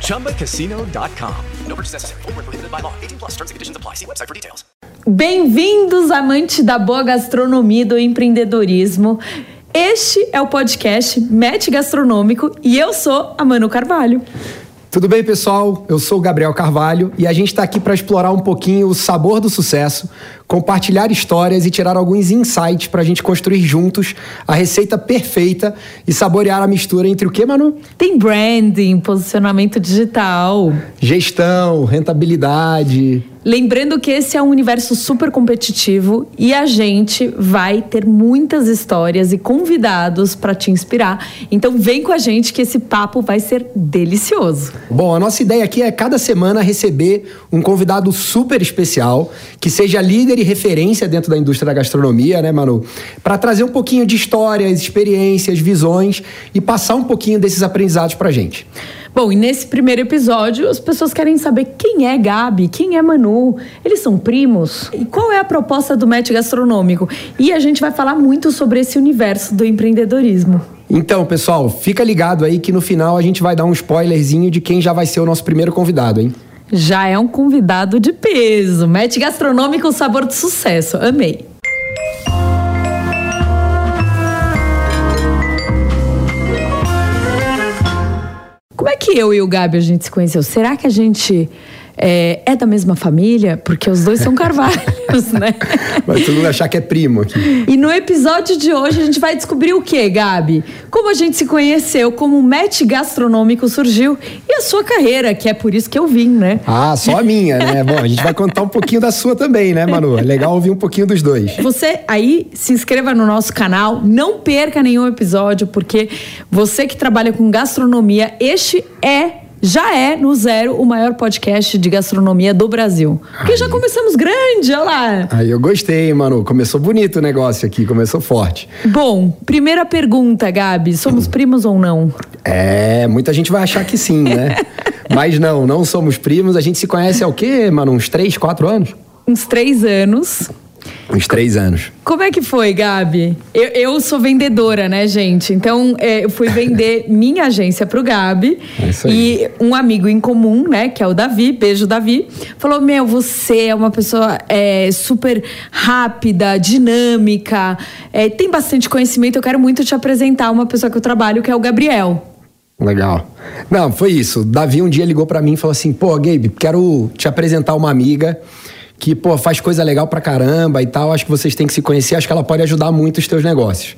ChumbaCasino.com. No purchase necessary. Full prohibited by law. 18 plus terms and conditions apply. See website for details. Bem-vindos, amantes da boa gastronomia e do empreendedorismo. Este é o podcast Match Gastronômico e eu sou a Manu Carvalho. Tudo bem, pessoal? Eu sou o Gabriel Carvalho e a gente está aqui para explorar um pouquinho o sabor do sucesso, compartilhar histórias e tirar alguns insights para a gente construir juntos a receita perfeita e saborear a mistura entre o que, Manu? Tem branding, posicionamento digital, Gestão, rentabilidade. Lembrando que esse é um universo super competitivo e a gente vai ter muitas histórias e convidados para te inspirar. Então vem com a gente que esse papo vai ser delicioso. Bom, a nossa ideia aqui é cada semana receber um convidado super especial, que seja líder e referência dentro da indústria da gastronomia, né, Manu? Para trazer um pouquinho de histórias, experiências, visões e passar um pouquinho desses aprendizados pra gente. Bom, e nesse primeiro episódio, as pessoas querem saber quem é Gabi, quem é Manu, eles são primos? E qual é a proposta do Match Gastronômico? E a gente vai falar muito sobre esse universo do empreendedorismo. Então, pessoal, fica ligado aí que no final a gente vai dar um spoilerzinho de quem já vai ser o nosso primeiro convidado, hein? Já é um convidado de peso. Match Gastronômico, sabor de sucesso. Amei. Como é que eu e o Gabi a gente se conheceu? Será que a gente é, é da mesma família? Porque os dois são carvalhos, né? Vai todo mundo achar que é primo aqui. E no episódio de hoje a gente vai descobrir o que, Gabi? Como a gente se conheceu, como o match gastronômico surgiu e a sua carreira, que é por isso que eu vim, né? Ah, só a minha, né? Bom, a gente vai contar um pouquinho da sua também, né, Manu? É legal ouvir um pouquinho dos dois. Você aí se inscreva no nosso canal, não perca nenhum episódio, porque você que trabalha com gastronomia, este é já é no zero o maior podcast de gastronomia do Brasil. Porque já começamos grande, olha lá. Aí eu gostei, Manu. Começou bonito o negócio aqui, começou forte. Bom, primeira pergunta, Gabi, somos primos ou não? É, muita gente vai achar que sim, né? Mas não, não somos primos. A gente se conhece há o quê, Manu? Uns três, quatro anos? Uns três anos. Uns três anos. Como é que foi, Gabi? Eu, eu sou vendedora, né, gente? Então, é, eu fui vender minha agência pro Gabi. É isso aí. E um amigo em comum, né, que é o Davi, beijo Davi, falou: Meu, você é uma pessoa é, super rápida, dinâmica, é, tem bastante conhecimento. Eu quero muito te apresentar uma pessoa que eu trabalho, que é o Gabriel. Legal. Não, foi isso. O Davi um dia ligou pra mim e falou assim: pô, Gabe, quero te apresentar uma amiga que, pô, faz coisa legal pra caramba e tal. Acho que vocês têm que se conhecer. Acho que ela pode ajudar muito os teus negócios.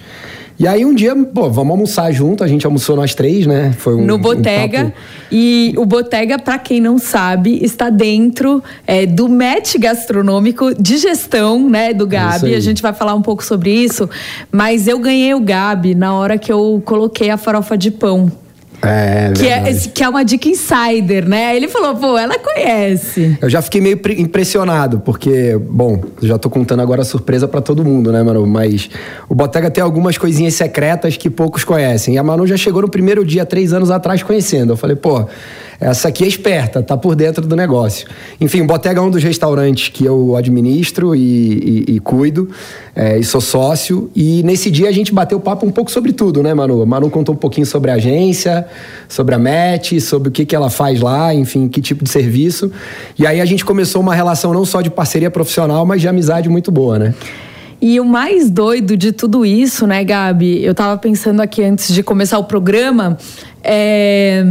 E aí um dia, pô, vamos almoçar junto. A gente almoçou nós três, né? Foi um, no um Botega. papo- E o Botega, para quem não sabe, está dentro é, do match gastronômico de gestão, né, do isso Gabi. aí. A gente vai falar um pouco sobre isso. Mas eu ganhei o Gabi na hora que eu coloquei a farofa de pão. É, Que é, verdade. esse- que é uma dica insider, né? Ele falou, pô, ela conhece. Eu já fiquei meio pre- impressionado, porque, bom, já tô contando agora a surpresa pra todo mundo, né, Manu? Mas o Botega tem algumas coisinhas secretas que poucos conhecem. E a Manu já chegou no primeiro dia, três anos atrás, conhecendo. Eu falei, pô, essa aqui é esperta, tá por dentro do negócio. Enfim, o Botega é um dos restaurantes que eu administro e, e- e cuido, é, e sou sócio. E nesse dia a gente bateu papo um pouco sobre tudo, né, Manu? Manu contou um pouquinho sobre a agência, sobre a MET, sobre o que, que ela faz lá, enfim, que tipo de serviço. E aí a gente começou uma relação não só de parceria profissional, mas de amizade muito boa, né? E o mais doido de tudo isso, né, Gabi? Eu tava pensando aqui antes de começar o programa, é,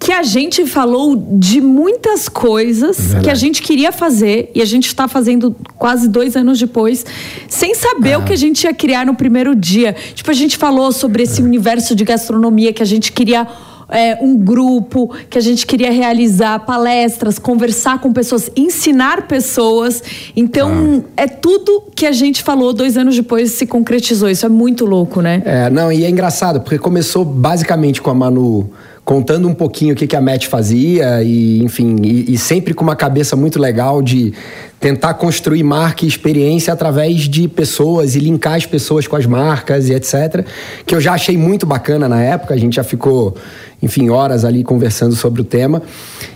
que a gente falou de muitas coisas Verdade. que a gente queria fazer e a gente está fazendo quase dois anos depois, sem saber o que a gente ia criar no primeiro dia. Tipo, a gente falou sobre esse universo de gastronomia que a gente queria. é, um grupo que a gente queria realizar palestras, conversar com pessoas, ensinar pessoas. Então, é tudo que a gente falou dois anos depois se concretizou. Isso é muito louco, né? É, não, e é engraçado, porque começou basicamente com a Manu contando um pouquinho o que, que a Matt fazia e, enfim, e, e sempre com uma cabeça muito legal de tentar construir marca e experiência através de pessoas e linkar as pessoas com as marcas e etc. Que eu já achei muito bacana na época, a gente já ficou, enfim, horas ali conversando sobre o tema.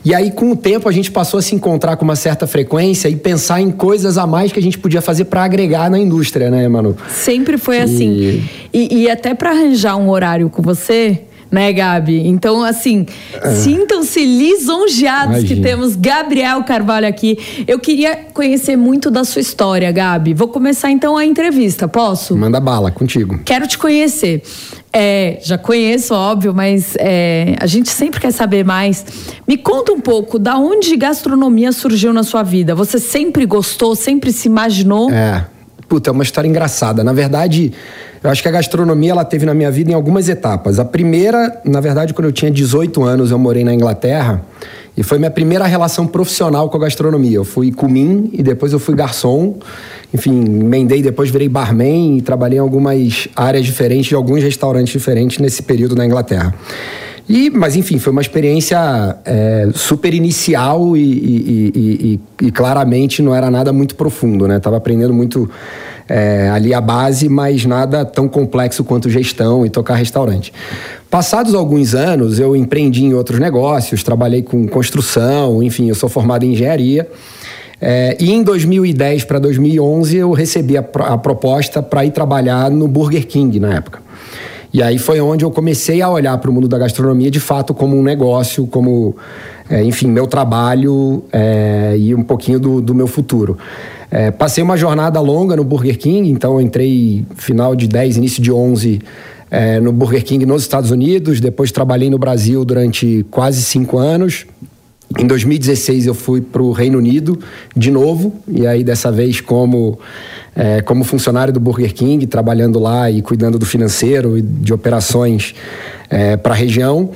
E aí, com o tempo, a gente passou a se encontrar com uma certa frequência e pensar em coisas a mais que a gente podia fazer para agregar na indústria, né, Manu? Sempre foi assim. E, e até para arranjar um horário com você, né, Gabi? Então, assim, sintam-se lisonjeados que Imagina. temos Gabriel Carvalho aqui. Eu queria conhecer muito da sua história, Gabi. Vou começar então a entrevista, posso? Manda bala, contigo. Quero te conhecer. É, já conheço, óbvio, mas é, a gente sempre quer saber mais. Me conta um pouco da onde gastronomia surgiu na sua vida. Você sempre gostou, sempre se imaginou? É. Puta, é uma história engraçada. Na verdade, eu acho que a gastronomia ela teve na minha vida em algumas etapas. A primeira, na verdade, quando eu tinha 18 anos, eu morei na Inglaterra e foi minha primeira relação profissional com a gastronomia. Eu fui cumim e depois eu fui garçom. Enfim, emendei, depois virei barman e trabalhei em algumas áreas diferentes de alguns restaurantes diferentes nesse período na Inglaterra. E, mas enfim, foi uma experiência é, super inicial e, e- e- e- claramente não era nada muito profundo, né? Tava aprendendo muito é, ali a base, mas nada tão complexo quanto gestão e tocar restaurante. Passados alguns anos, eu empreendi em outros negócios, trabalhei com construção, enfim, eu sou formado em engenharia. É, e em 2010 para 2011 eu recebi a, a proposta para ir trabalhar no Burger King na época. E aí foi onde eu comecei a olhar para o mundo da gastronomia de fato como um negócio, como, é, enfim, meu trabalho é, e um pouquinho do, do meu futuro. É, passei uma jornada longa no Burger King, então entrei final de 10, início de 11 é, no Burger King nos Estados Unidos, depois trabalhei no Brasil durante quase cinco anos. Em 2016 eu fui para o Reino Unido de novo, e aí dessa vez como, eh, como funcionário do Burger King, trabalhando lá e cuidando do financeiro e de operações para a região.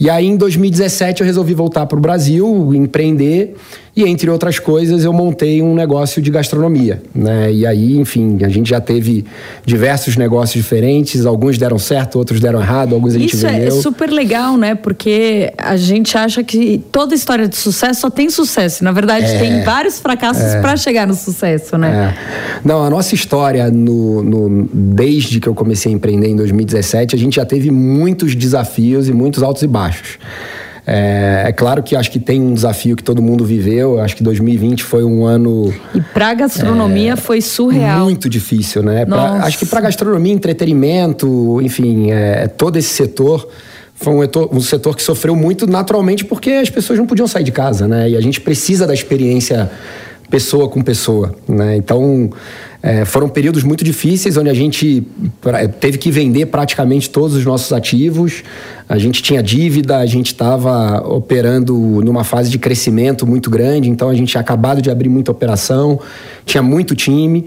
E aí em 2017 eu resolvi voltar para o Brasil, empreender, e entre outras coisas eu montei um negócio de gastronomia. Né? E aí, enfim, a gente já teve diversos negócios diferentes, alguns deram certo, outros deram errado, alguns a gente Isso é, é vendeu. super legal, né? Porque a gente acha que toda história de sucesso só tem sucesso. Na verdade, É. tem vários fracassos pra chegar no sucesso, né? É. Não, a nossa história, no, no- desde que eu comecei a empreender em 2017, a gente já teve muitos desafios e muitos altos e baixos. É, é claro que acho que tem um desafio que todo mundo viveu. Eu Acho que 2020 foi um ano E pra gastronomia foi surreal. É. muito difícil, né? Pra- acho que para gastronomia, entretenimento, enfim, é, todo esse setor foi um, um setor que sofreu muito naturalmente porque as pessoas não podiam sair de casa, né? E a gente precisa da experiência pessoa com pessoa, né? Então é, foram períodos muito difíceis onde a gente pra- teve que vender praticamente todos os nossos ativos. A gente tinha dívida, a gente estava operando numa fase de crescimento muito grande, então a gente tinha acabado de abrir muita operação, tinha muito time.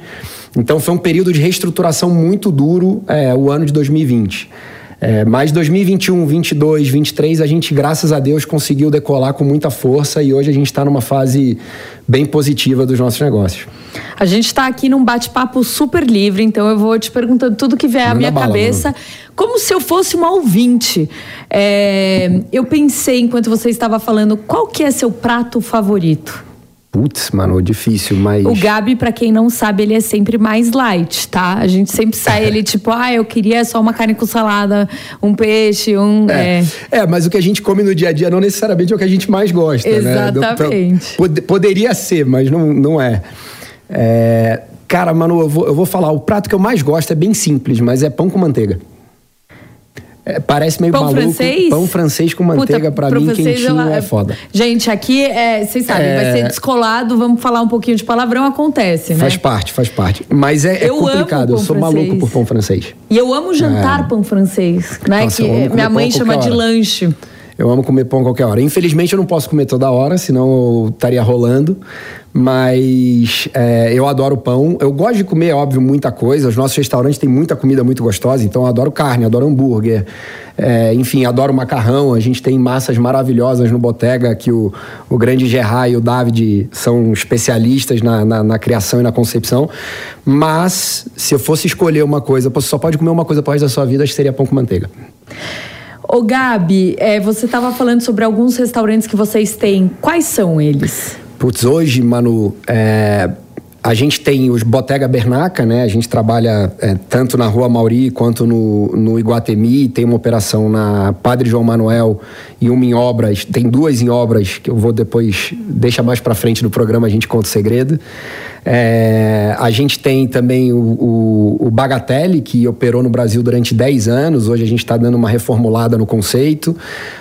Então foi um período de reestruturação muito duro é, o ano de 2020. É, mas 2021, 22, 23, a gente, graças a Deus, conseguiu decolar com muita força e hoje a gente está numa fase bem positiva dos nossos negócios. A gente tá aqui num bate-papo super livre, então eu vou te perguntando tudo que vier à Manda minha bala, cabeça, como se eu fosse uma ouvinte. É, eu pensei, enquanto você estava falando, qual que é seu prato favorito? Putz, mano, difícil, mas. O Gabi, pra quem não sabe, ele é sempre mais light, tá? A gente sempre sai ele tipo, ah, eu queria só uma carne com salada, um peixe, um. É. é. é, mas o que a gente come no dia a dia não necessariamente é o que a gente mais gosta, né? Exatamente. Pod- poderia ser, mas não, não é. É, Cara, Manu, eu vou, eu vou falar, o prato que eu mais gosto é bem simples, mas é pão com manteiga. É, parece meio Pão maluco. francês? Pão francês com manteiga, pro mim, quentinho, é foda. Gente, aqui, é, vocês sabem, É. vai ser descolado, vamos falar um pouquinho de palavrão, acontece, né? Faz parte, faz parte. Mas é, é Eu complicado, eu sou francês. maluco por pão francês. E eu amo jantar pão francês, né? Nossa, que minha mãe chama de lanche. Eu amo comer pão qualquer hora. Infelizmente eu não posso comer toda hora, senão eu estaria rolando. Mas é, eu adoro pão. Eu gosto de comer, óbvio, muita coisa. Os nossos restaurantes têm muita comida muito gostosa, então eu adoro carne, adoro hambúrguer. É, enfim, adoro macarrão. A gente tem massas maravilhosas no Botega, que o, o grande Gerard e o David são especialistas na, na, na, criação e na concepção. Mas, se eu fosse escolher uma coisa, você só pode comer uma coisa após da sua vida, acho que seria pão com manteiga. Ô Gabi, é, você estava falando sobre alguns restaurantes que vocês têm. Quais são eles? Putz, hoje, Manu, é, a gente tem os Botega Bernaca, né? A gente trabalha é, tanto na Rua Mauri quanto no, no Iguatemi. Tem uma operação na Padre João Manuel e uma em obras. Tem duas em obras que eu vou depois, deixa mais para frente no programa, a gente conta o segredo. É, a gente tem também o, o, o, Bagatelle, que operou no Brasil durante 10 anos. Hoje a gente está dando uma reformulada no conceito.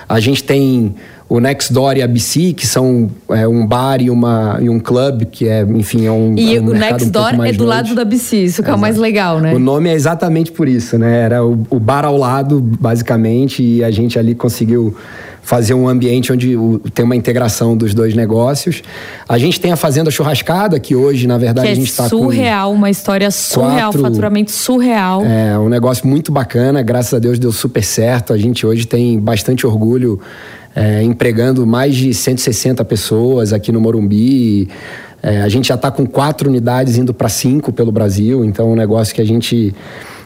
A gente tem o Next Door e a BC, que são é, um bar e, uma, e um club, que é, enfim, é um. E é um o Next um Door é do lado da BC, isso que é, é o mais legal, né? O nome é exatamente por isso, né? Era o, o bar ao lado, basicamente, e a gente ali conseguiu fazer um ambiente onde tem uma integração dos dois negócios. A gente tem a Fazenda Churrascada, que hoje, na verdade, a gente está com. Surreal, uma história surreal, quatro, faturamento surreal. É, um negócio muito bacana, graças a Deus deu super certo. A gente hoje tem bastante orgulho é, empregando mais de 160 pessoas aqui no Morumbi. É, a gente já está com quatro unidades indo para cinco pelo Brasil, então é um negócio que a gente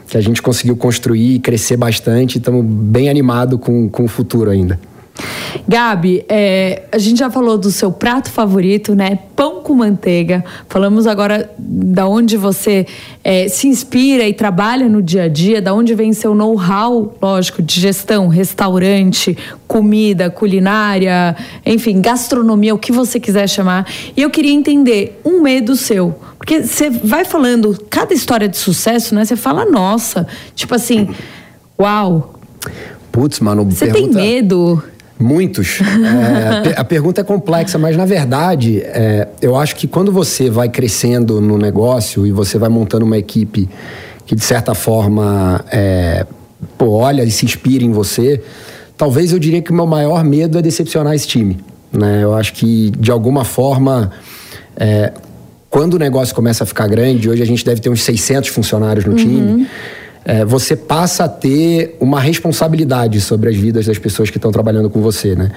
que a gente conseguiu construir e crescer bastante. Estamos bem animados com, com o futuro ainda. Gabi, é, a gente já falou do seu prato favorito, né? Pão com manteiga. Falamos agora da onde você é, se inspira e trabalha no dia a dia, da onde vem seu know-how, lógico, de gestão, restaurante, comida, culinária, enfim, gastronomia, o que você quiser chamar. E eu queria entender um medo seu. Porque você vai falando, cada história de sucesso, né? Você fala, nossa, tipo assim, uau. Putz, mano, Você pergunta... tem medo? Muitos. É, a pergunta é complexa, mas na verdade, é, eu acho que quando você vai crescendo no negócio e você vai montando uma equipe que de certa forma é, pô, olha e se inspira em você, talvez eu diria que o meu maior medo é decepcionar esse time. Né? Eu acho que de alguma forma, é, quando o negócio começa a ficar grande, hoje a gente deve ter uns 600 funcionários no uhum. time é, você passa a ter uma responsabilidade sobre as vidas das pessoas que estão trabalhando com você, né?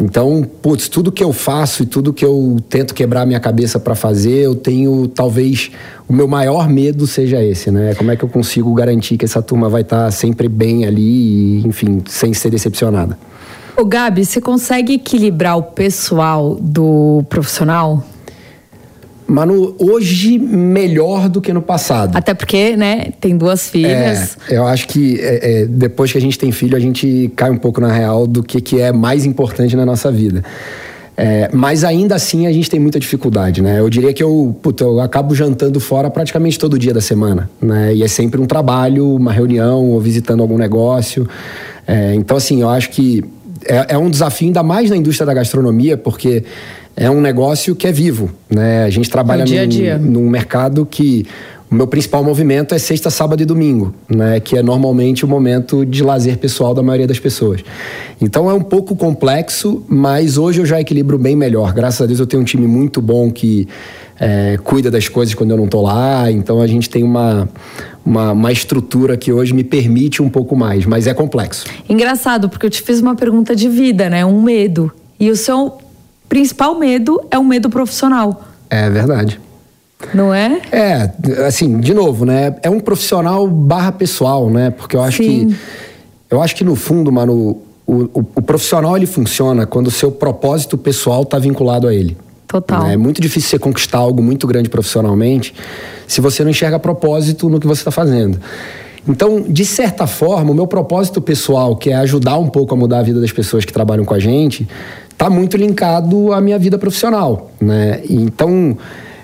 Então, putz, tudo que eu faço e tudo que eu tento quebrar minha cabeça para fazer, eu tenho talvez o meu maior medo seja esse, né? Como é que eu consigo garantir que essa turma vai estar tá sempre bem ali e, enfim, sem ser decepcionada? Ô Gabi, você consegue equilibrar o pessoal do profissional? Manu, hoje melhor do que no passado. Até porque, né, tem duas filhas. É, eu acho que é, é, depois que a gente tem filho, a gente cai um pouco na real do que, que é mais importante na nossa vida. É, mas ainda assim a gente tem muita dificuldade, né? Eu diria que eu, puta, eu acabo jantando fora praticamente todo dia da semana, né? E é sempre um trabalho, uma reunião ou visitando algum negócio. É, então, assim, eu acho que é, é um desafio ainda mais na indústria da gastronomia, porque é um negócio que é vivo. Né? A gente trabalha é dia num, dia. num mercado que o meu principal movimento é sexta, sábado e domingo, né? que é normalmente o momento de lazer pessoal da maioria das pessoas. Então é um pouco complexo, mas hoje eu já equilibro bem melhor. Graças a Deus eu tenho um time muito bom que é, cuida das coisas quando eu não estou lá. Então a gente tem uma, uma, uma, estrutura que hoje me permite um pouco mais, mas é complexo. Engraçado, porque eu te fiz uma pergunta de vida, né? Um medo. E o seu principal medo é o medo profissional. É verdade. Não é? É, assim, de novo, né? É um profissional barra pessoal, né? Porque eu acho Sim. que. Eu acho que no fundo, mano, o, o, o profissional ele funciona quando o seu propósito pessoal está vinculado a ele. Total. Né? É muito difícil você conquistar algo muito grande profissionalmente se você não enxerga propósito no que você está fazendo. Então, de certa forma, o meu propósito pessoal, que é ajudar um pouco a mudar a vida das pessoas que trabalham com a gente, está muito linkado à minha vida profissional, né? Então,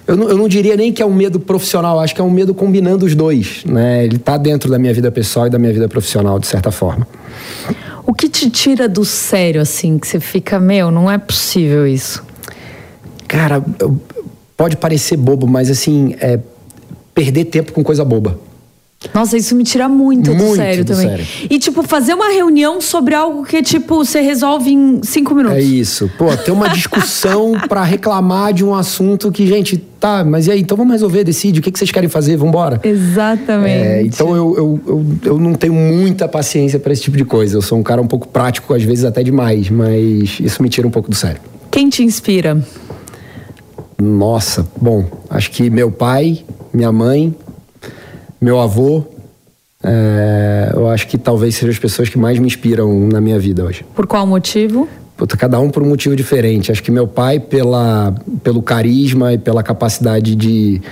eu não, eu não, diria nem que é um medo profissional, acho que é um medo combinando os dois, né? Ele está dentro da minha vida pessoal e da minha vida profissional, de certa forma. O que te tira do sério, assim, que você fica, meu, não é possível isso? Cara, pode parecer bobo, mas assim, é perder tempo com coisa boba. Nossa, isso me tira muito, do Muito sério do também. sério. E, tipo, fazer uma reunião sobre algo que, tipo, você resolve em cinco minutos. É isso. Pô, ter uma discussão pra reclamar de um assunto que, gente, tá, mas e aí? Então vamos resolver, decide. O que, que vocês querem fazer? Vambora. Exatamente. É, então eu, eu, eu, eu não tenho muita paciência pra esse tipo de coisa. Eu sou um cara um pouco prático, às vezes até demais, mas isso me tira um pouco do sério. Quem te inspira? Nossa, bom, acho que meu pai, minha mãe, meu avô, é, eu acho que talvez sejam as pessoas que mais me inspiram na minha vida hoje. Por qual motivo? Puta, cada um por um motivo diferente. Acho que meu pai, pela, pelo carisma e pela capacidade de,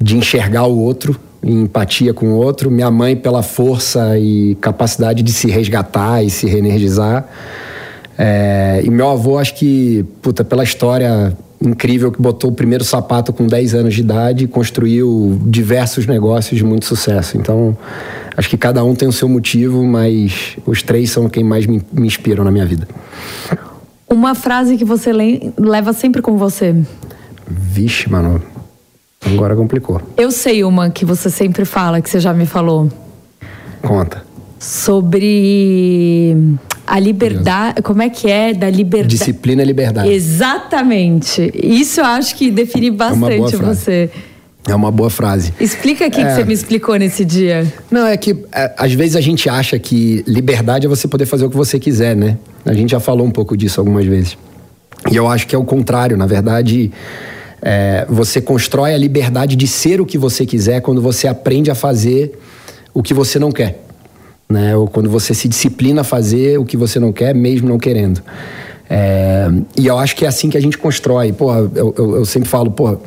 de enxergar o outro, em empatia com o outro. Minha mãe, pela força e capacidade de se resgatar e se reenergizar. É, e meu avô, acho que, puta, pela história incrível que botou o primeiro sapato com 10 anos de idade e construiu diversos negócios de muito sucesso. Então, acho que cada um tem o seu motivo, mas os três são quem mais me, me inspiram na minha vida. Uma frase que você le- leva sempre com você. Vixe, mano. Agora complicou. Eu sei uma que você sempre fala, que você já me falou. Conta. Sobre a liberdade. Como é que é? Da liberdade. Disciplina e liberdade. Exatamente. Isso eu acho que define boa bastante frase. você. É uma boa frase. Explica aqui que É. você me explicou nesse dia. Não, é que é, às vezes a gente acha que liberdade é você poder fazer o que você quiser, né? A gente já falou um pouco disso algumas vezes. E eu acho que é o contrário. Na verdade, é, você constrói a liberdade de ser o que você quiser quando você aprende a fazer o que você não quer. Né? Ou quando você se disciplina a fazer o que você não quer, mesmo não querendo. É, e eu acho que é assim que a gente constrói. Pô, eu, eu, eu sempre falo, pô,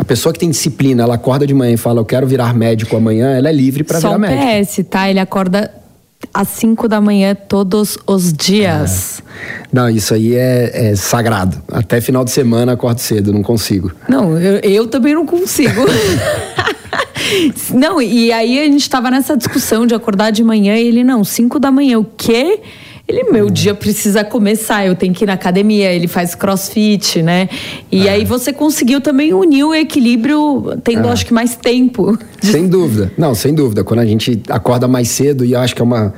a pessoa que tem disciplina, ela acorda de manhã e fala, eu quero virar médico amanhã, ela é livre para Só virar médico. PS, tá? Ele acorda às 5 da manhã todos os dias. Não, isso aí é, é sagrado. Até final de semana acordo cedo, não consigo. Não, eu, eu também não consigo. não, e aí a gente tava nessa discussão de acordar de manhã e ele, não, 5 da manhã, o quê? Ele, meu dia precisa começar, eu tenho que ir na academia, ele faz crossfit, né? E aí você conseguiu também unir o equilíbrio, tendo acho que mais tempo. Sem dúvida. Não, sem dúvida. Quando a gente acorda mais cedo, e acho que é uma,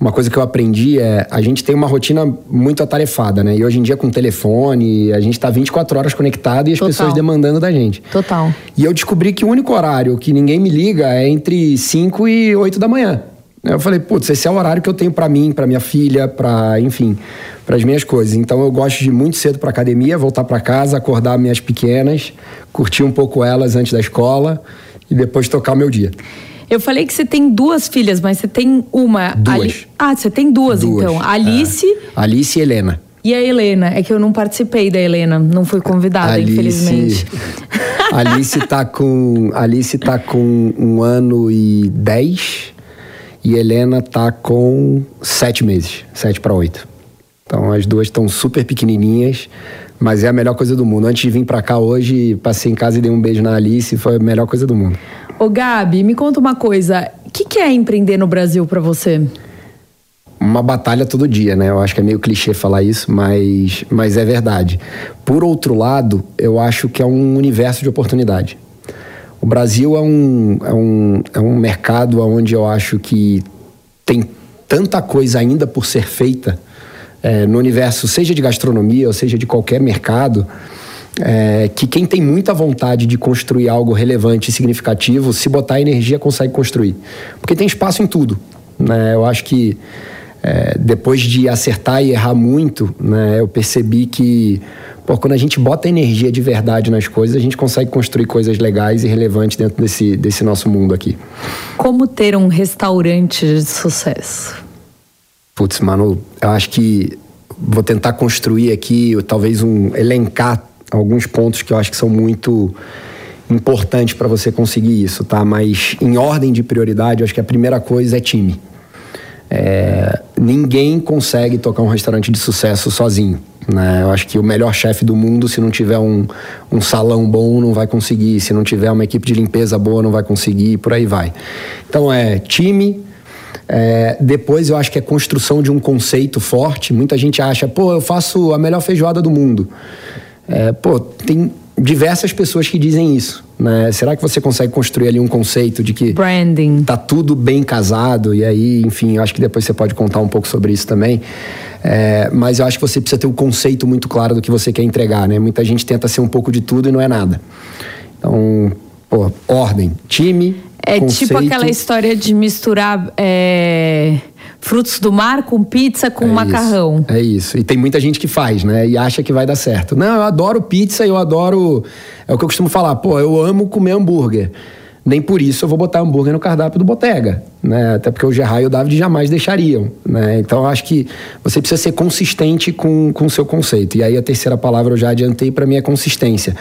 uma coisa que eu aprendi, é a gente tem uma rotina muito atarefada, né? E hoje em dia com telefone, a gente tá 24 horas conectado e as Total. pessoas demandando da gente. Total. E eu descobri que o único horário que ninguém me liga é entre 5 e 8 da manhã. Eu falei, putz, esse é o horário que eu tenho pra mim, pra minha filha, pra, enfim, para as minhas coisas. Então eu gosto de ir muito cedo pra academia, voltar pra casa, acordar minhas pequenas, curtir um pouco elas antes da escola e depois tocar o meu dia. Eu falei que você tem duas filhas, mas você tem uma. Duas. Ali- Ah, você tem duas, Duas, então. A Alice é. Alice e Helena. e a Helena. É que eu não participei da Helena, não fui convidada, infelizmente. Alice tá com Alice tá com um ano e dez e Helena tá com sete meses, sete para oito. Então as duas estão super pequenininhas, mas é a melhor coisa do mundo. Antes de vir para cá hoje, passei em casa e dei um beijo na Alice, foi a melhor coisa do mundo. Ô, Gabi, me conta uma coisa. O que, que é empreender no Brasil pra você? uma batalha todo dia, né? Eu acho que é meio clichê falar isso, mas, mas é verdade. Por outro lado, eu acho que é um universo de oportunidade. O Brasil é um, é um, é um mercado onde eu acho que tem tanta coisa ainda por ser feita é, no universo, seja de gastronomia ou seja de qualquer mercado, é, que quem tem muita vontade de construir algo relevante e significativo, se botar energia, consegue construir. Porque tem espaço em tudo. Né? Eu acho que é, depois de acertar e errar muito, né, eu percebi que pô, quando a gente bota energia de verdade nas coisas, a gente consegue construir coisas legais e relevantes dentro desse, desse nosso mundo aqui. Como ter um restaurante de sucesso? Putz, mano, eu acho que vou tentar construir aqui, talvez um elencar alguns pontos que eu acho que são muito importantes para você conseguir isso, tá? Mas em ordem de prioridade, eu acho que a primeira coisa é time. É, ninguém consegue tocar um restaurante de sucesso sozinho. Né? Eu acho que o melhor chefe do mundo, se não tiver um, um salão bom, não vai conseguir. Se não tiver uma equipe de limpeza boa, não vai conseguir. Por aí vai. Então é time. É, depois eu acho que é construção de um conceito forte. Muita gente acha, pô, eu faço a melhor feijoada do mundo. É, pô, tem diversas pessoas que dizem isso. Né? Será que você consegue construir ali um conceito de que Branding. tá tudo bem casado? E aí, enfim, eu acho que depois você pode contar um pouco sobre isso também. É, mas eu acho que você precisa ter um conceito muito claro do que você quer entregar, né? Muita gente tenta ser um pouco de tudo e não é nada. Então, pô, ordem, time, É conceito. tipo aquela história de misturar é, frutos do mar com pizza com É macarrão. Isso, é isso. E tem muita gente que faz, né? E acha que vai dar certo. Não, eu adoro pizza, eu adoro. É o que eu costumo falar, pô, eu amo comer hambúrguer. Nem por isso eu vou botar hambúrguer no cardápio do Botega, né? Até porque o Gerard e o David jamais deixariam, né? Então eu acho que você precisa ser consistente com com o seu conceito. E aí a terceira palavra eu já adiantei para mim é consistência.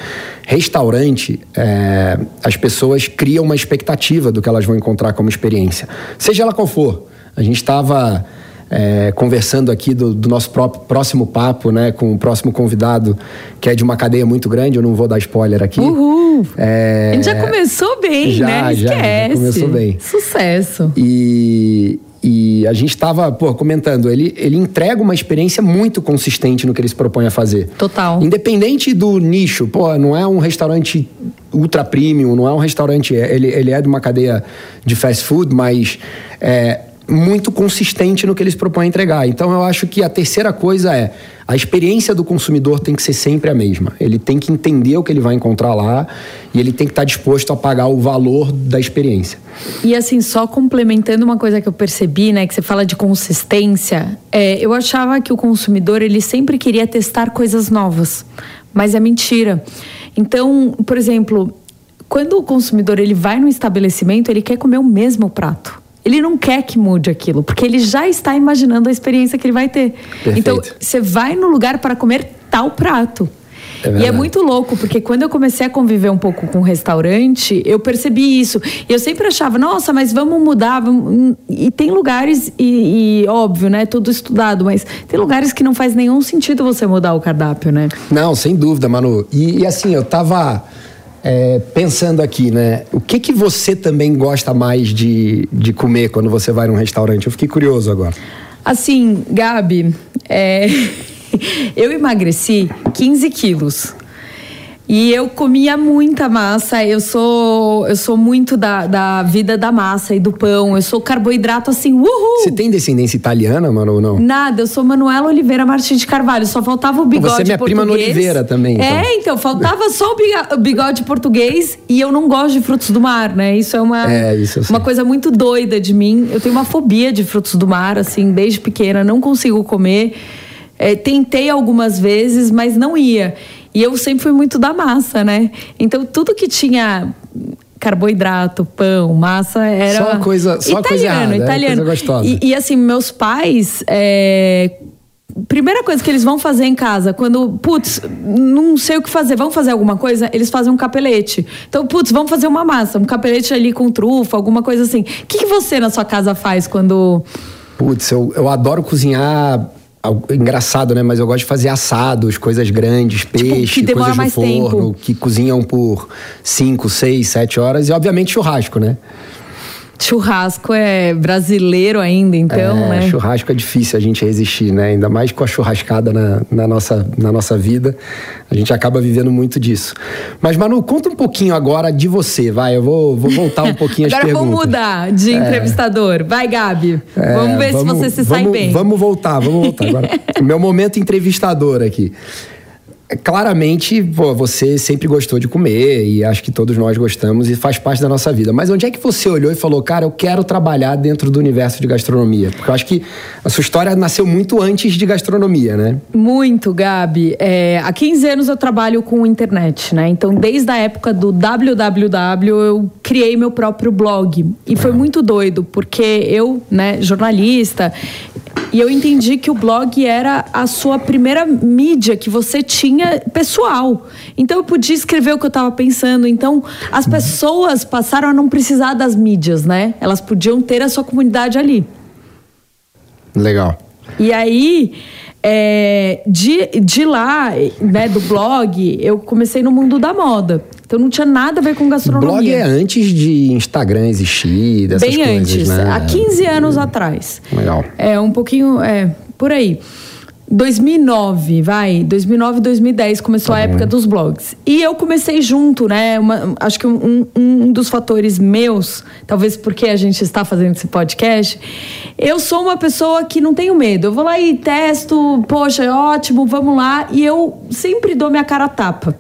Restaurante, é, as pessoas criam uma expectativa do que elas vão encontrar como experiência, seja ela qual for. A gente estava é, conversando aqui do, do nosso próprio, próximo papo, né, com o próximo convidado, que é de uma cadeia muito grande, eu não vou dar spoiler aqui. Uhul! É, A gente já começou bem, já, né? já, já Esquece. começou bem. Sucesso. E, e a gente estava comentando, ele, ele entrega uma experiência muito consistente no que ele se propõe a fazer. Total. Independente do nicho, pô, não é um restaurante ultra premium, não é um restaurante. Ele, ele é de uma cadeia de fast food, mas é muito consistente no que ele se propõe a entregar. Então eu acho que a terceira coisa é a experiência do consumidor tem que ser sempre a mesma. Ele tem que entender o que ele vai encontrar lá e ele tem que estar disposto a pagar o valor da experiência. E assim, só complementando uma coisa que eu percebi, né, que você fala de consistência, é, eu achava que o consumidor ele sempre queria testar coisas novas, mas é mentira. Então, por exemplo, quando o consumidor ele vai no estabelecimento, ele quer comer o mesmo prato. Ele não quer que mude aquilo, porque ele já está imaginando a experiência que ele vai ter. Perfeito. Então, você vai no lugar para comer tal prato. É e é muito louco, porque quando eu comecei a conviver um pouco com restaurante, eu percebi isso. E eu sempre achava, nossa, mas vamos mudar. vamos- E tem lugares, e, e óbvio, né? Tudo estudado, mas tem lugares que não faz nenhum sentido você mudar o cardápio, né? Não, sem dúvida, Manu. E, e assim, eu tava é, pensando aqui, né? O que que você também gosta mais de, de comer quando você vai num restaurante? Eu fiquei curioso agora. Assim, Gabi, é, eu emagreci 15 quilos. E eu comia muita massa, eu sou eu sou muito da, da vida da massa e do pão, eu sou carboidrato assim, uhul! Você tem descendência italiana, Manu, ou não? Nada, eu sou Manuela Oliveira Martins de Carvalho, só faltava o bigode Você é minha prima português. Oliveira também, então. É, então, faltava só o bigode português e eu não gosto de frutos do mar, né? Isso é uma, É, isso uma coisa muito doida de mim. Eu tenho uma fobia de frutos do mar, assim, desde pequena, não consigo comer. É, tentei algumas vezes, mas não ia. E eu sempre fui muito da massa, né? Então, tudo que tinha carboidrato, pão, massa, era. Só coisa- só coisa italiano, errada, é, italiano. coisa gostosa. E, e, assim, meus pais. é, Primeira coisa que eles vão fazer em casa, quando, putz, não sei o que fazer, vamos fazer alguma coisa? Eles fazem um capelete. Então, putz, vamos fazer uma massa, um capelete ali com trufa, alguma coisa assim. O que, que você na sua casa faz quando. Putz, eu, eu adoro cozinhar. Engraçado, né? Mas eu gosto de fazer assados, coisas grandes, peixe, Tipo, que demora coisas no forno, tempo. que cozinham por 5, 6, 7 horas. E, obviamente, churrasco, né? Churrasco é brasileiro ainda, então, é, né? Churrasco é difícil a gente resistir, né? Ainda mais com a churrascada na, na nossa, na nossa vida. A gente acaba vivendo muito disso. Mas, Manu, conta um pouquinho agora de você, vai. Eu vou, vou voltar um pouquinho as Agora perguntas. vamos mudar de entrevistador. Vai, Gabi. É, vamos ver se você se sai vamos- bem. Vamos voltar, vamos voltar. Agora, meu momento entrevistador aqui. É, Claramente, pô, você sempre gostou de comer e acho que todos nós gostamos e faz parte da nossa vida. Mas onde é que você olhou e falou, cara, eu quero trabalhar dentro do universo de gastronomia? Porque eu acho que a sua história nasceu muito antes de gastronomia, né? Muito, Gabi. É, há 15 anos eu trabalho com internet, né? Então, desde a época do www, eu criei meu próprio blog. E foi muito doido, porque eu, né, jornalista, e eu entendi que o blog era a sua primeira mídia que você tinha pessoal. Então, eu podia escrever o que eu estava pensando. Então, as pessoas passaram a não precisar das mídias, né? Elas podiam ter a sua comunidade ali. Legal. E aí, é, de, de lá, né, do blog, eu comecei no mundo da moda. Então não tinha nada a ver com gastronomia. Blog é antes de Instagram existir, dessas Bem coisas, antes, né? há 15 anos atrás. Legal. É um pouquinho, é, por aí. 2009, vai, 2009, 2010 começou tá a época dos blogs. E eu comecei junto, né? Uma, acho que um, um, dos fatores meus, talvez porque a gente está fazendo esse podcast, eu sou uma pessoa que não tenho medo. Eu vou lá e testo, poxa, é ótimo, vamos lá. E eu sempre dou minha cara a tapa.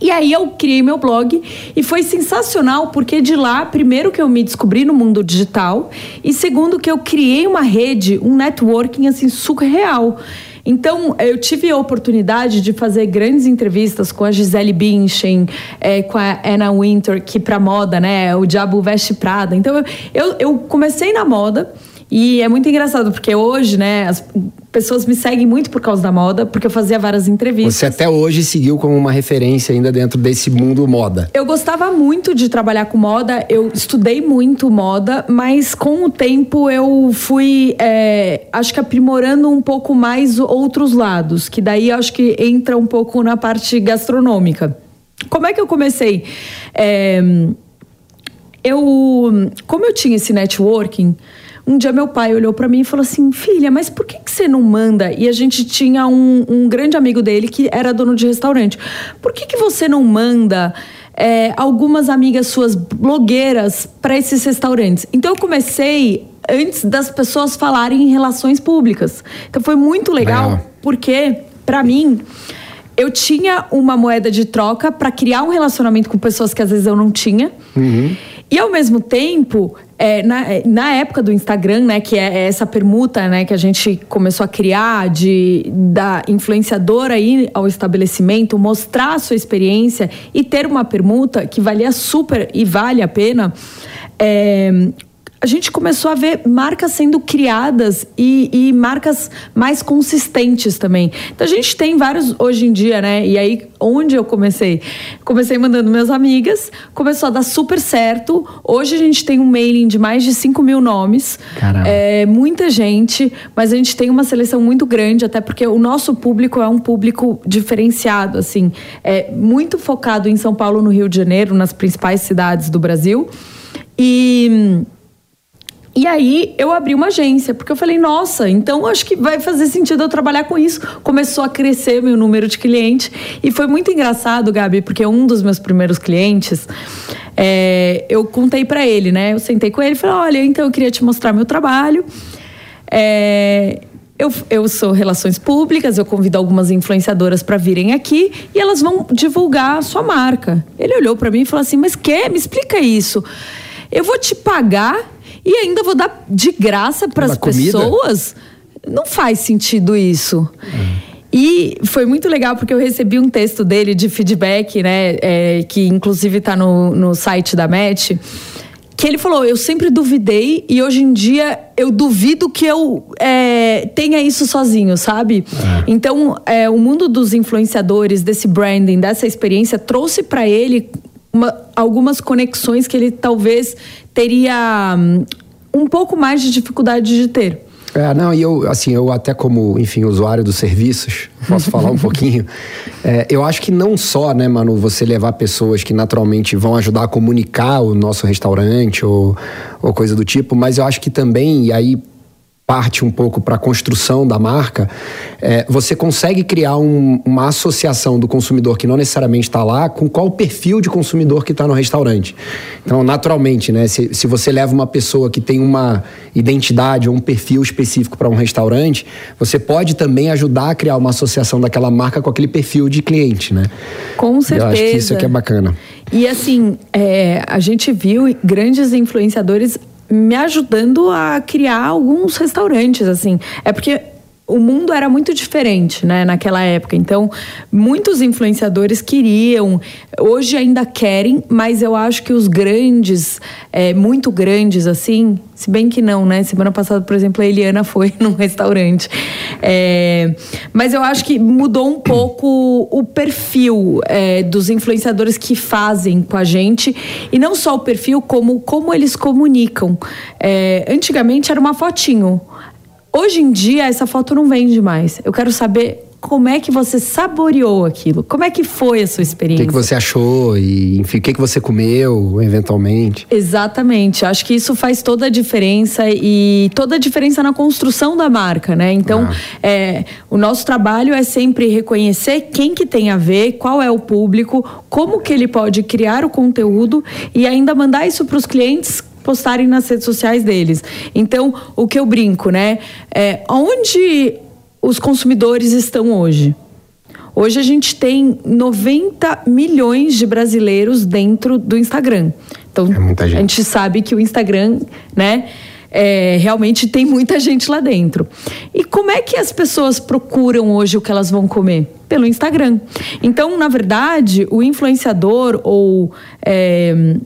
E aí eu criei meu blog e foi sensacional porque de lá, primeiro que eu me descobri no mundo digital e segundo que eu criei uma rede, um networking assim surreal. Então, eu tive a oportunidade de fazer grandes entrevistas com a Gisele Bündchen, é, com a Anna Winter, que para moda, né, o Diabo Veste Prada. Então, eu, eu comecei na moda e é muito engraçado, porque hoje, né, as pessoas me seguem muito por causa da moda, porque eu fazia várias entrevistas. Você até hoje seguiu como uma referência ainda dentro desse mundo moda. Eu gostava muito de trabalhar com moda, eu estudei muito moda, mas com o tempo eu fui, é, acho que aprimorando um pouco mais outros lados, que daí acho que entra um pouco na parte gastronômica. Como é que eu comecei? É, eu, como eu tinha esse networking, um dia meu pai olhou para mim e falou assim: Filha, mas por que, que você não manda? E a gente tinha um, um grande amigo dele que era dono de restaurante. Por que, que você não manda? É, algumas amigas suas blogueiras para esses restaurantes. Então eu comecei antes das pessoas falarem em relações públicas. Então foi muito legal, porque para mim eu tinha uma moeda de troca para criar um relacionamento com pessoas que às vezes eu não tinha. Uhum. E ao mesmo tempo, é, na, na época do Instagram, né, que é essa permuta né, que a gente começou a criar de da influenciadora ir ao estabelecimento, mostrar a sua experiência e ter uma permuta que valia super e vale a pena. É, a gente começou a ver marcas sendo criadas e, e, marcas mais consistentes também. Então a gente tem vários hoje em dia, né? E aí, onde eu comecei? Comecei mandando minhas amigas, começou a dar super certo. Hoje a gente tem um mailing de mais de 5 mil nomes. Caramba. É muita gente, mas a gente tem uma seleção muito grande, até porque o nosso público é um público diferenciado, assim. É muito focado em São Paulo, no Rio de Janeiro, nas principais cidades do Brasil. E e aí eu abri uma agência, porque eu falei, nossa, então acho que vai fazer sentido eu trabalhar com isso. Começou a crescer meu número de clientes. E foi muito engraçado, Gabi, porque um dos meus primeiros clientes, é, eu contei para ele, né? Eu sentei com ele e falei, olha, então eu queria te mostrar meu trabalho. É, eu, eu sou relações públicas, eu convido algumas influenciadoras para virem aqui e elas vão divulgar a sua marca. Ele olhou para mim e falou assim: Mas que? Me explica isso. Eu vou te pagar e ainda vou dar de graça para as pessoas. Não faz sentido isso. E foi muito legal porque eu recebi um texto dele de feedback, né? É, que inclusive está no, no site da Match. Que ele falou: Eu sempre duvidei e hoje em dia eu duvido que eu é, tenha isso sozinho, sabe? É. Então, é, o mundo dos influenciadores, desse branding, dessa experiência, trouxe para ele uma, algumas conexões que ele talvez teria hum, um pouco mais de dificuldade de ter. É, não, e eu, assim, eu até como, enfim, usuário dos serviços, posso falar um pouquinho. É, eu acho que não só, né, Manu, você levar pessoas que naturalmente vão ajudar a comunicar o nosso restaurante ou, ou coisa do tipo, mas eu acho que também, e aí parte um pouco para a construção da marca, é, você consegue criar um, uma associação do consumidor que não necessariamente está lá com qual o perfil de consumidor que está no restaurante. Então, naturalmente, né, se, se você leva uma pessoa que tem uma identidade ou um perfil específico para um restaurante, você pode também ajudar a criar uma associação daquela marca com aquele perfil de cliente, né? Com certeza. Eu acho que isso aqui é bacana. E assim, é, a gente viu grandes influenciadores me ajudando a criar alguns restaurantes, assim. É porque o mundo era muito diferente, né, naquela época. Então, muitos influenciadores queriam, hoje ainda querem, mas eu acho que os grandes, é, muito grandes, assim, se bem que não, né? Semana passada, por exemplo, a Eliana foi num restaurante. É, mas eu acho que mudou um pouco o perfil é, dos influenciadores que fazem com a gente. E não só o perfil, como como eles comunicam. É, antigamente era uma fotinho. Hoje em dia, essa foto não vende mais. Eu quero saber como é que você saboreou aquilo? Como é que foi a sua O experiência? que, que você achou e, enfim, o que, que você comeu, eventualmente? Exatamente. Acho que isso faz toda a diferença e toda a diferença na construção da marca, né? Então, é, o nosso trabalho é sempre reconhecer quem que tem a ver, qual é o público, como que ele pode criar o conteúdo e ainda mandar isso para os clientes postarem nas redes sociais deles. Então, o que eu brinco, né? É, onde os consumidores estão hoje? Hoje a gente tem 90 milhões de brasileiros dentro do Instagram. Então, É muita gente. a gente sabe que o Instagram, né, é, realmente tem muita gente lá dentro. E como é que as pessoas procuram hoje o que elas vão comer? Pelo Instagram. Então, na verdade, o influenciador ou é,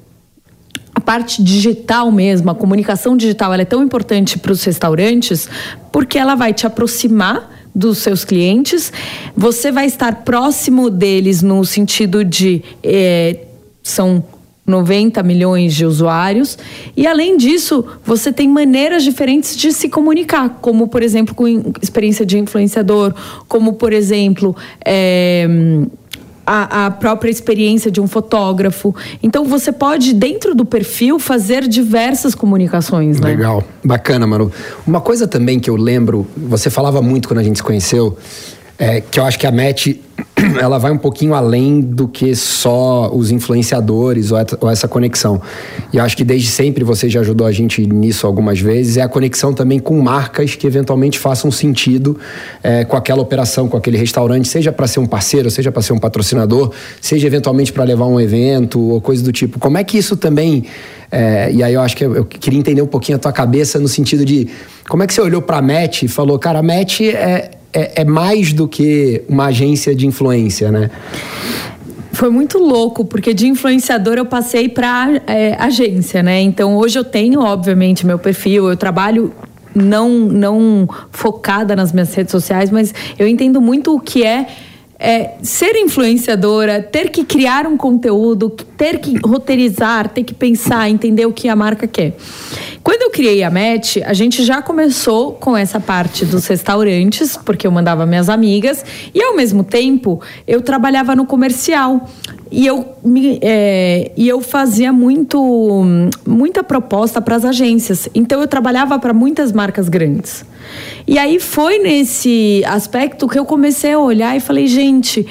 parte digital mesmo, a comunicação digital, ela é tão importante para os restaurantes porque ela vai te aproximar dos seus clientes, você vai estar próximo deles no sentido de eh, são 90 milhões de usuários. E além disso você tem maneiras diferentes de se comunicar, como por exemplo com experiência de influenciador, como por exemplo eh, a, a própria experiência de um fotógrafo. Então você pode, dentro do perfil, fazer diversas comunicações, né? Legal, bacana, Manu. Uma coisa também que eu lembro, você falava muito quando a gente se conheceu, é que eu acho que a Match ela vai um pouquinho além do que só os influenciadores ou, essa conexão. E acho que desde sempre você já ajudou a gente nisso algumas vezes. É a conexão também com marcas que eventualmente façam sentido é, com aquela operação, com aquele restaurante, seja para ser um parceiro, seja para ser um patrocinador, seja eventualmente para levar um evento ou coisa do tipo. Como é que isso também é, e aí eu acho que eu, eu queria entender um pouquinho a tua cabeça no sentido de como é que você olhou para a Match e falou, cara, a Match é, é, é mais do que uma agência de influência, né? Foi muito louco, porque de influenciador eu passei para agência, né? Então hoje eu tenho, obviamente, meu perfil, eu trabalho não, não focada nas minhas redes sociais, mas eu entendo muito o que é, é ser influenciadora, ter que criar um conteúdo, ter que roteirizar, ter que pensar, entender o que a marca quer. Quando eu criei a Match, a gente já começou com essa parte dos restaurantes, porque eu mandava minhas amigas, e ao mesmo tempo eu trabalhava no comercial. E eu, me, é, e eu fazia muito, muita proposta para as agências. Então eu trabalhava para muitas marcas grandes. E aí foi nesse aspecto que eu comecei a olhar e falei, gente,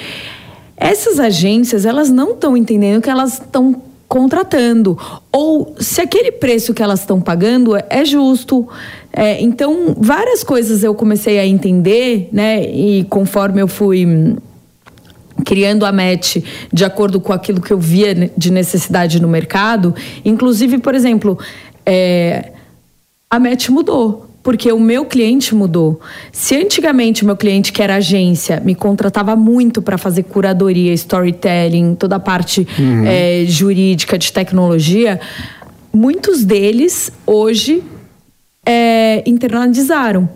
essas agências, elas não estão entendendo que elas estão contratando. Ou se aquele preço que elas estão pagando é- é justo. É, então, várias coisas eu comecei a entender, né? E conforme eu fui hum, criando a match de acordo com aquilo que eu via de necessidade no mercado. Inclusive, por exemplo, é, a match mudou. Porque o meu cliente mudou. Se antigamente o meu cliente, que era agência, me contratava muito para fazer curadoria, storytelling, toda a parte é, jurídica de tecnologia, muitos deles hoje é, internalizaram.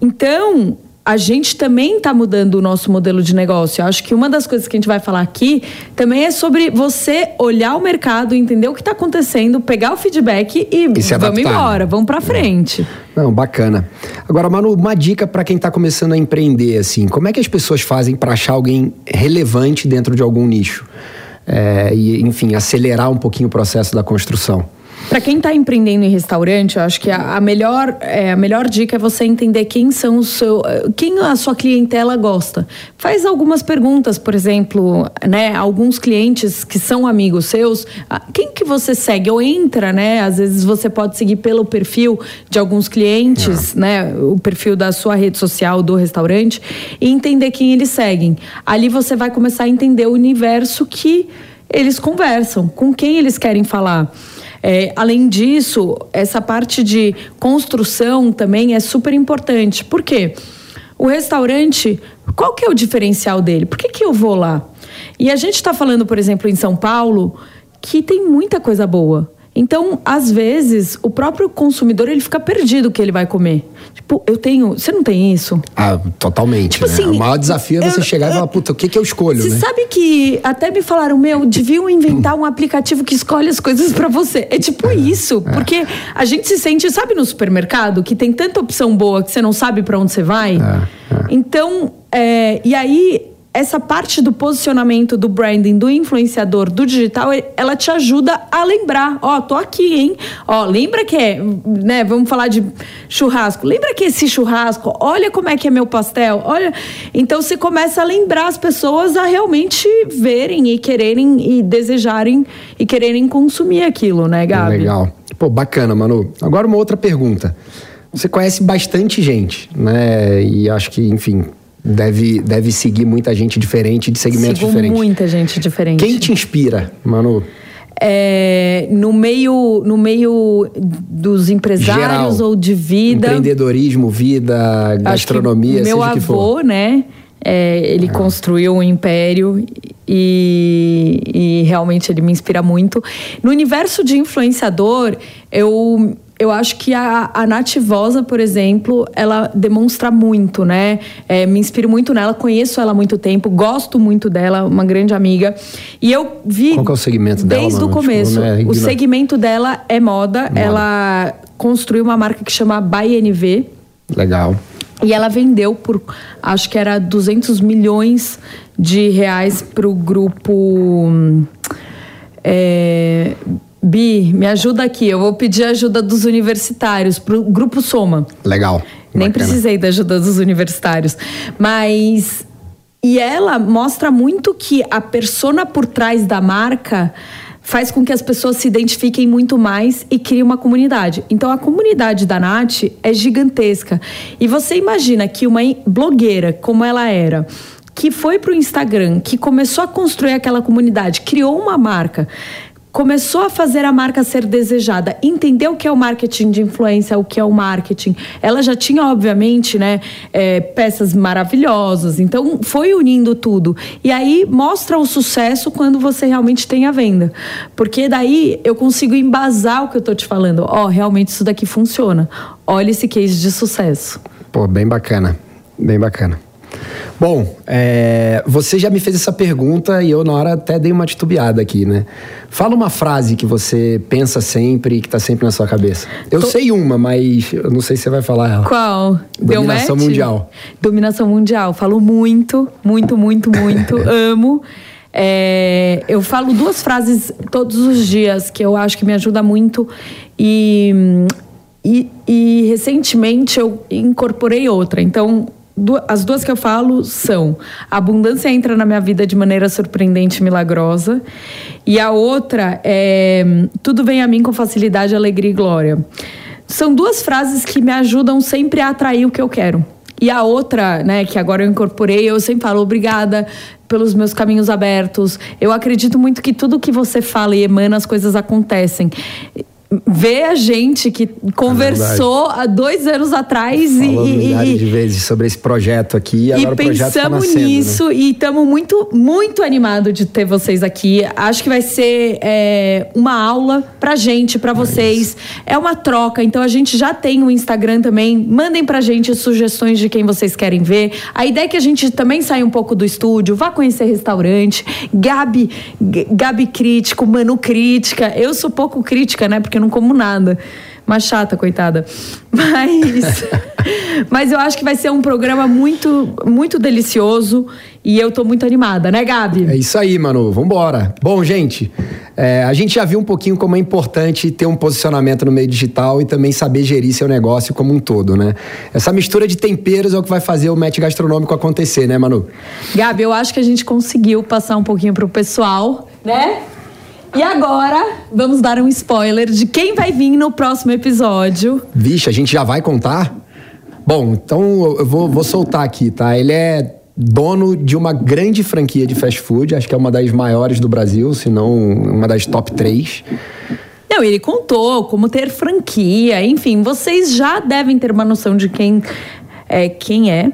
Então, a gente também está mudando o nosso modelo de negócio. Eu acho que uma das coisas que a gente vai falar aqui também é sobre você olhar o mercado, entender o que está acontecendo, pegar o feedback e, E vamos embora, vamos para frente. Não, bacana. Agora, Manu, uma dica para quem está começando a empreender, assim, como é que as pessoas fazem para achar alguém relevante dentro de algum nicho? É, e, enfim, acelerar um pouquinho o processo da construção. Para quem está empreendendo em restaurante, eu acho que a, a melhor, é, a melhor dica é você entender quem são o seu, quem a sua clientela gosta. Faz algumas perguntas, por exemplo, né? Alguns clientes que são amigos seus, ah, quem que você segue ou entra, né? Às vezes você pode seguir pelo perfil de alguns clientes, né? O perfil da sua rede social do restaurante e entender quem eles seguem. Ali você vai começar a entender o universo que eles conversam, com quem eles querem falar. É, além disso, essa parte de construção também é super importante. Por quê? O restaurante, qual que é o diferencial dele? Por que, que eu vou lá? E a gente está falando, por exemplo, em São Paulo, que tem muita coisa boa. Então, às vezes, o próprio consumidor ele fica perdido o que ele vai comer. Tipo, eu tenho. Você não tem isso? Ah, totalmente. Tipo né? assim, o maior desafio é você eu- chegar e falar, puta, o que, que eu escolho, Você né? sabe que até me falaram, meu, deviam inventar um aplicativo que escolhe as coisas pra você. É tipo isso, porque a gente se sente, sabe, no supermercado que tem tanta opção boa que você não sabe pra onde você vai. Então, é, e aí essa parte do posicionamento, do branding, do influenciador, do digital, ela te ajuda a lembrar. Ó, tô aqui, hein? Ó, lembra que é, né? Vamos falar de churrasco. Lembra que esse churrasco? Olha como é que é meu pastel. Olha. Então você começa a lembrar as pessoas a realmente verem e quererem e desejarem e quererem consumir aquilo, né, Gabi? Legal. Pô, bacana, Manu. Agora uma outra pergunta. Você conhece bastante gente, né? E acho que, enfim, deve, deve seguir muita gente diferente, de segmentos Sigo diferentes. muita gente diferente. Quem te inspira, Manu? É, no meio no meio dos empresários Geral. ou de vida Empreendedorismo, vida, gastronomia, meu seja o que for. avô né é, ele construiu um império e, e realmente ele me inspira muito no universo de influenciador eu eu acho que a, a Nativosa, por exemplo, ela demonstra muito, né? É, me inspiro muito nela, conheço ela há muito tempo, gosto muito dela, uma grande amiga. E eu vi. Qual que é o segmento dela, Desde o mano? Tipo, começo. né, o segmento dela é moda. Ela construiu uma marca que chama ByNV. Legal. E ela vendeu por, acho que era 200 milhões de reais para o grupo. hum, é, Bi, me ajuda aqui. Eu vou pedir ajuda dos universitários, para o grupo Soma. Legal. Nem Bacana. precisei da ajuda dos universitários. Mas. E ela mostra muito que a persona por trás da marca faz com que as pessoas se identifiquem muito mais e criem uma comunidade. Então a comunidade da Nath é gigantesca. E você imagina que uma blogueira como ela era, que foi para o Instagram, que começou a construir aquela comunidade, criou uma marca, começou a fazer a marca ser desejada, entendeu o que é o marketing de influência, o que é o marketing. Ela já tinha, obviamente, né, é, peças maravilhosas, então foi unindo tudo. E aí mostra o sucesso quando você realmente tem a venda. Porque daí eu consigo embasar o que eu tô te falando. Ó, realmente isso daqui funciona. Olha esse case de sucesso. Pô, bem bacana. Bem bacana. Bom, é, você já me fez essa pergunta e eu, na hora, até dei uma titubeada aqui, né? Fala uma frase que você pensa sempre e que tá sempre na sua cabeça. Eu Tô- sei uma, mas eu não sei se você vai falar ela. Qual? Deu Dominação match? mundial. Dominação mundial. Falo muito, muito, muito, muito. Amo. É, eu falo duas frases todos os dias que eu acho que me ajuda muito e, e, e recentemente eu incorporei outra. Então, as duas que eu falo são: a abundância entra na minha vida de maneira surpreendente e milagrosa. E a outra é: tudo vem a mim com facilidade, alegria e glória. São duas frases que me ajudam sempre a atrair o que eu quero. E a outra, né, que agora eu incorporei, eu sempre falo obrigada pelos meus caminhos abertos. Eu acredito muito que tudo que você fala e emana, as coisas acontecem. Vê a gente que conversou há dois anos atrás e, Falou e- milhares e- de vezes sobre esse projeto aqui e agora tá pensamos nascendo, né? nisso e estamos muito, muito animados de ter vocês aqui. Acho que vai ser é, uma aula pra gente, pra vocês. É uma troca, então a gente já tem o Instagram também. Mandem pra gente sugestões de quem vocês querem ver. A ideia é que a gente também saia um pouco do estúdio, vá conhecer restaurante. Gabi, Gabi crítico, Manu crítica. Eu sou pouco crítica, né? Porque eu não como nada. Uma chata, coitada. Mas, mas eu acho que vai ser um programa muito, muito delicioso e eu tô muito animada, né, Gabi? É isso aí, Manu. Vambora. Bom, gente, é, a gente já viu um pouquinho como é importante ter um posicionamento no meio digital e também saber gerir seu negócio como um todo, né? Essa mistura de temperos é o que vai fazer o match gastronômico acontecer, né, Manu? Gabi, eu acho que a gente conseguiu passar um pouquinho pro pessoal, né? E agora, vamos dar um spoiler de quem vai vir no próximo episódio. Vixe, a gente já vai contar? Bom, então eu vou, vou soltar aqui, tá? Ele é dono de uma grande franquia de fast food, acho que é uma das maiores do Brasil, se não uma das top três. Não, ele contou como ter franquia, enfim, vocês já devem ter uma noção de quem é, quem é.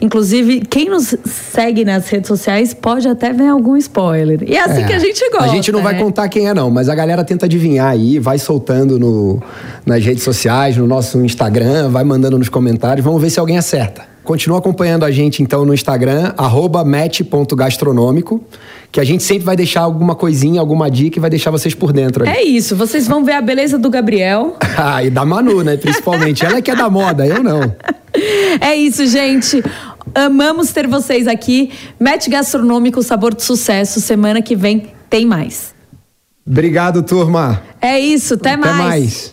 Inclusive, quem nos segue nas redes sociais pode até ver algum spoiler. E é assim É, que a gente gosta. A gente não vai né? contar quem é, não, mas a galera tenta adivinhar aí, vai soltando no, nas redes sociais, no nosso Instagram, vai mandando nos comentários. Vamos ver se alguém acerta. Continua acompanhando a gente então no Instagram, arroba match.gastronômico, que a gente sempre vai deixar alguma coisinha, alguma dica e vai deixar vocês por dentro. ali. É isso, vocês vão ver a beleza do Gabriel. Ah, e da Manu, né? Principalmente. Ela é que é da moda, eu não. É isso, gente. Amamos ter vocês aqui. Match Gastronômico, sabor de sucesso. Semana que vem tem mais. Obrigado, turma. É isso, até, Até mais.